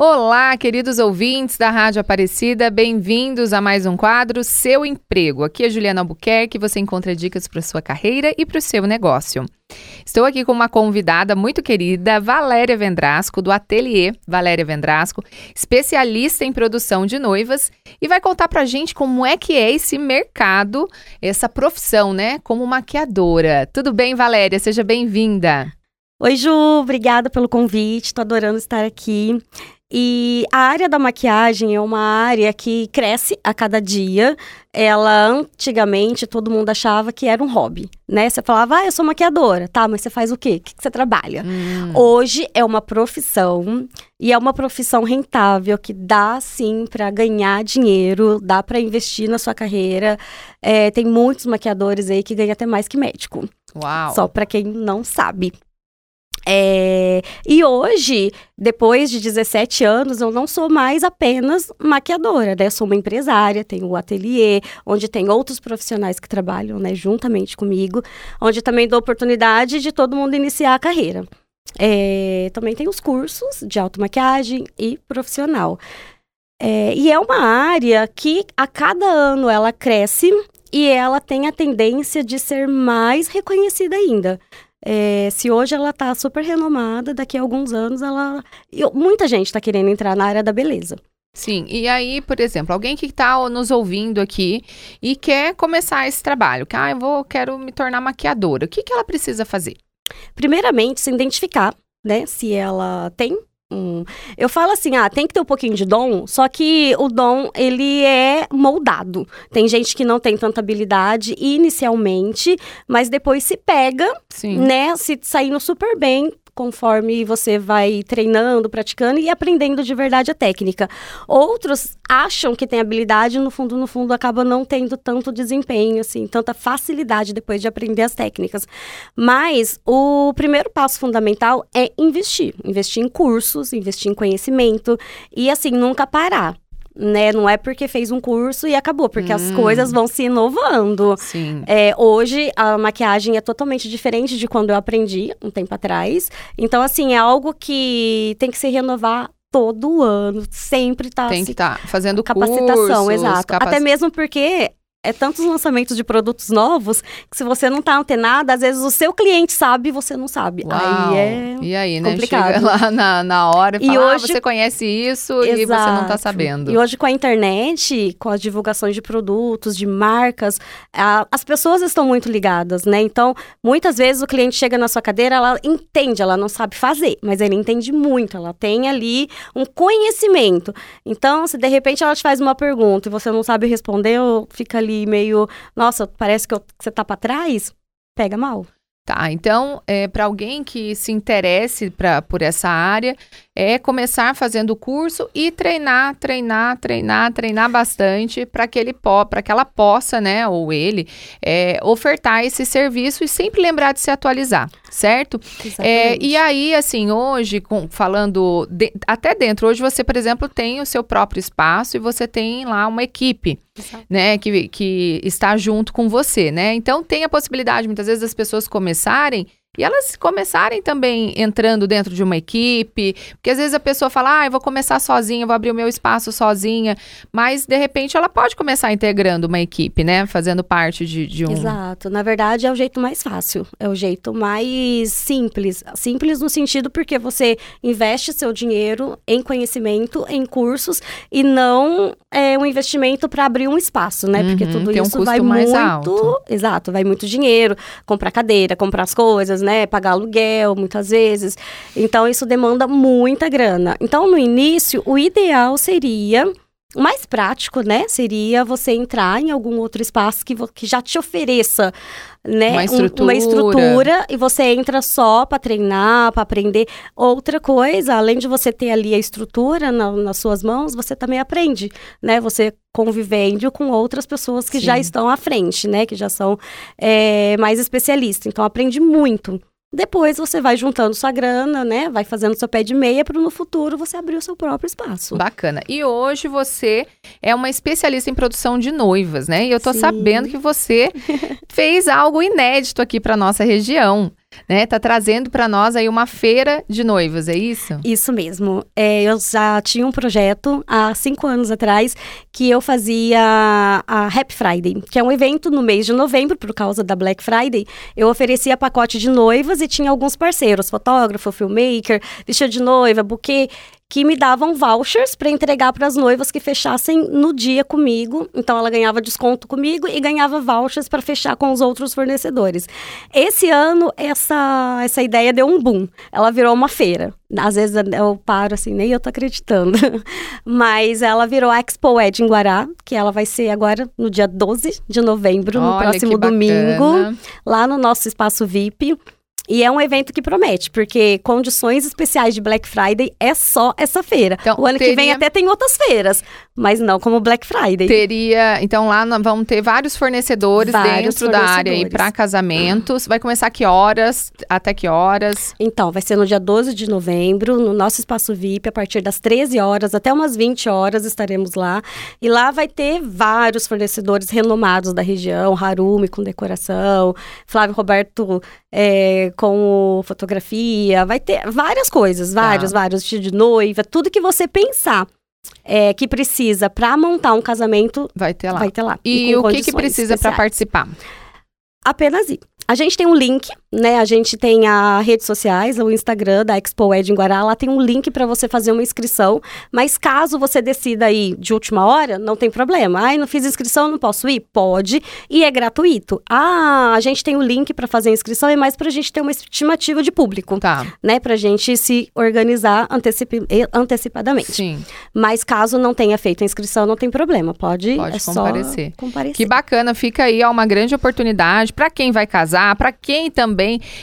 Olá, queridos ouvintes da Rádio Aparecida, bem-vindos a mais um quadro Seu Emprego. Aqui é Juliana Albuquerque, você encontra dicas para sua carreira e para o seu negócio. Estou aqui com uma convidada muito querida, Valéria Vendrasco, do Ateliê Valéria Vendrasco, especialista em produção de noivas, e vai contar pra gente como é que é esse mercado, essa profissão, né, como maquiadora. Tudo bem, Valéria? Seja bem-vinda. Oi, Ju, obrigada pelo convite, tô adorando estar aqui. E a área da maquiagem é uma área que cresce a cada dia. Ela, antigamente, todo mundo achava que era um hobby, né? Você falava, ah, eu sou maquiadora. Tá, mas você faz o quê? O que, você trabalha? Hum. Hoje é uma profissão e é uma profissão rentável que dá, sim, para ganhar dinheiro, dá para investir na sua carreira. É, tem muitos maquiadores aí que ganham até mais que médico. Uau! Só para quem não sabe. É, e hoje, depois de 17 anos, eu não sou mais apenas maquiadora, né? Eu sou uma empresária, tenho o um ateliê, onde tem outros profissionais que trabalham, né, juntamente comigo, onde também dou oportunidade de todo mundo iniciar a carreira. É, também tem os cursos de automaquiagem e profissional. É, e é uma área que a cada ano ela cresce e ela tem a tendência de ser mais reconhecida ainda. É, se hoje ela está super renomada, daqui a alguns anos ela. Eu, muita gente está querendo entrar na área da beleza. Sim, e aí, por exemplo, alguém que está nos ouvindo aqui e quer começar esse trabalho, que ah, eu vou, quero me tornar maquiadora, o que, que ela precisa fazer? Primeiramente, se identificar, né? Se ela tem Hum. Eu falo assim, ah, tem que ter um pouquinho de dom, só que o dom, ele é moldado. Tem gente que não tem tanta habilidade inicialmente, mas depois se pega, Sim. né, se saindo super bem, conforme você vai treinando, praticando e aprendendo de verdade a técnica. Outros acham que tem habilidade, no fundo, no fundo, acaba não tendo tanto desempenho, assim, tanta facilidade depois de aprender as técnicas. Mas o primeiro passo fundamental é investir. Investir em cursos, investir em conhecimento e, assim, nunca parar né? Não é porque fez um curso e acabou, porque hum. as coisas vão se inovando. Sim. É, hoje a maquiagem é totalmente diferente de quando eu aprendi um tempo atrás. Então, assim, é algo que tem que se renovar todo ano, sempre tá tem que estar tá fazendo capacitação, cursos, exato. Capac... Até mesmo porque é tantos lançamentos de produtos novos que se você não tá antenada, às vezes o seu cliente sabe e você não sabe. Uau. Aí é E aí, né? Complicado. Chega lá na, na hora e, e fala, ah, hoje... Ah, você conhece isso Exato. e você não tá sabendo. E hoje com a internet, com as divulgações de produtos, de marcas, a, as pessoas estão muito ligadas, né? Então, muitas vezes o cliente chega na sua cadeira, ela entende, ela não sabe fazer, mas ele entende muito, ela tem ali um conhecimento. Então, se de repente ela te faz uma pergunta e você não sabe responder, fica ali meio, nossa, parece que, eu, que você tá para trás, pega mal. Tá, então, é, para alguém que se interesse pra, por essa área, é começar fazendo o curso e treinar, treinar, treinar, treinar bastante para que ele para que ela possa, né, ou ele, é, ofertar esse serviço e sempre lembrar de se atualizar, certo? É, e aí, assim, hoje, com, falando de, até dentro, hoje você, por exemplo, tem o seu próprio espaço e você tem lá uma equipe, Exato. né, que, que está junto com você, né? Então tem a possibilidade, muitas vezes, das pessoas começarem e elas começarem também entrando dentro de uma equipe, porque às vezes a pessoa fala, ah, eu vou começar sozinha, vou abrir o meu espaço sozinha, mas de repente ela pode começar integrando uma equipe, né? Fazendo parte de, de um. Exato. Na verdade, é o jeito mais fácil, é o jeito mais simples. Simples no sentido porque você investe seu dinheiro em conhecimento, em cursos, e não é um investimento para abrir um espaço, né? Porque uhum, tudo isso um vai muito. Alto. Exato, vai muito dinheiro, comprar cadeira, comprar as coisas, né? Pagar aluguel, muitas vezes. Então, isso demanda muita grana. Então, no início, o ideal seria o mais prático, né, seria você entrar em algum outro espaço que, que já te ofereça, né, uma estrutura. Um, uma estrutura e você entra só para treinar, para aprender. Outra coisa, além de você ter ali a estrutura na, nas suas mãos, você também aprende, né, você convivendo com outras pessoas que Sim. já estão à frente, né, que já são é, mais especialistas. Então, aprende muito. Depois você vai juntando sua grana, né? Vai fazendo seu pé de meia para no futuro você abrir o seu próprio espaço. Bacana. E hoje você é uma especialista em produção de noivas, né? E eu tô Sim. sabendo que você fez algo inédito aqui para nossa região. Né? Tá trazendo para nós aí uma feira de noivas, é isso? Isso mesmo. É, eu já tinha um projeto há cinco anos atrás que eu fazia a Happy Friday, que é um evento no mês de novembro, por causa da Black Friday. Eu oferecia pacote de noivas e tinha alguns parceiros, fotógrafo, filmmaker, vestido de noiva, buquê que me davam vouchers para entregar para as noivas que fechassem no dia comigo. Então ela ganhava desconto comigo e ganhava vouchers para fechar com os outros fornecedores. Esse ano essa essa ideia deu um boom. Ela virou uma feira. Às vezes eu paro assim, nem eu tô acreditando. Mas ela virou a Expo Ed em Guará, que ela vai ser agora no dia 12 de novembro, no Olha, próximo que domingo, lá no nosso espaço VIP. E é um evento que promete, porque condições especiais de Black Friday é só essa feira. Então, o ano que vem teria- até tem outras feiras, mas não como Black Friday. Teria, então lá vamos ter vários fornecedores Vários dentro da área aí fornecedores. para casamentos. Vai começar que horas? Até que horas? Então, vai ser no dia 12 de novembro, no nosso espaço VIP, a partir das 13 horas até umas 20 horas estaremos lá. E lá vai ter vários fornecedores renomados da região, Harumi com decoração, Flávio Roberto é, com fotografia, vai ter várias coisas, vários, vários, vestido de noiva, tudo que você pensar é, que precisa para montar um casamento, Vai ter lá. vai ter lá. E, com o que, que precisa para participar? Apenas ir. A gente tem um link, né? A gente tem a redes sociais, o Instagram da Expo Ed em Guará. Lá tem um link para você fazer uma inscrição. Mas caso você decida ir de última hora, não tem problema. Ai, não fiz inscrição, não posso ir? Pode. E é gratuito. Ah, a gente tem o link para fazer a inscrição, é mais para a gente ter uma estimativa de público, Tá. né? Para a gente se organizar eh, antecipadamente. Sim. Mas caso não tenha feito a inscrição, não tem problema. Pode, Pode é comparecer. comparecer. Que bacana, fica aí ó, uma grande oportunidade para quem vai casar, para quem também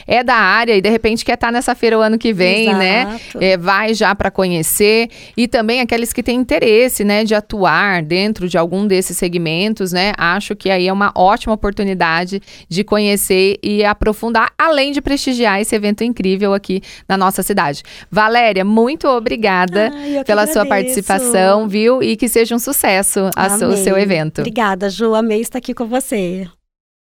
é da área e de repente quer estar nessa feira o ano que vem, né? Exato. É, vai já para conhecer e também aqueles que têm interesse, né, de atuar dentro de algum desses segmentos, né? Acho que aí é uma ótima oportunidade de conhecer e aprofundar, além de prestigiar esse evento incrível aqui na nossa cidade. Valéria, muito obrigada Ai, que pela sua agradeço. participação, viu? E que seja um sucesso o seu evento. Obrigada, Ju. Amei estar aqui com você.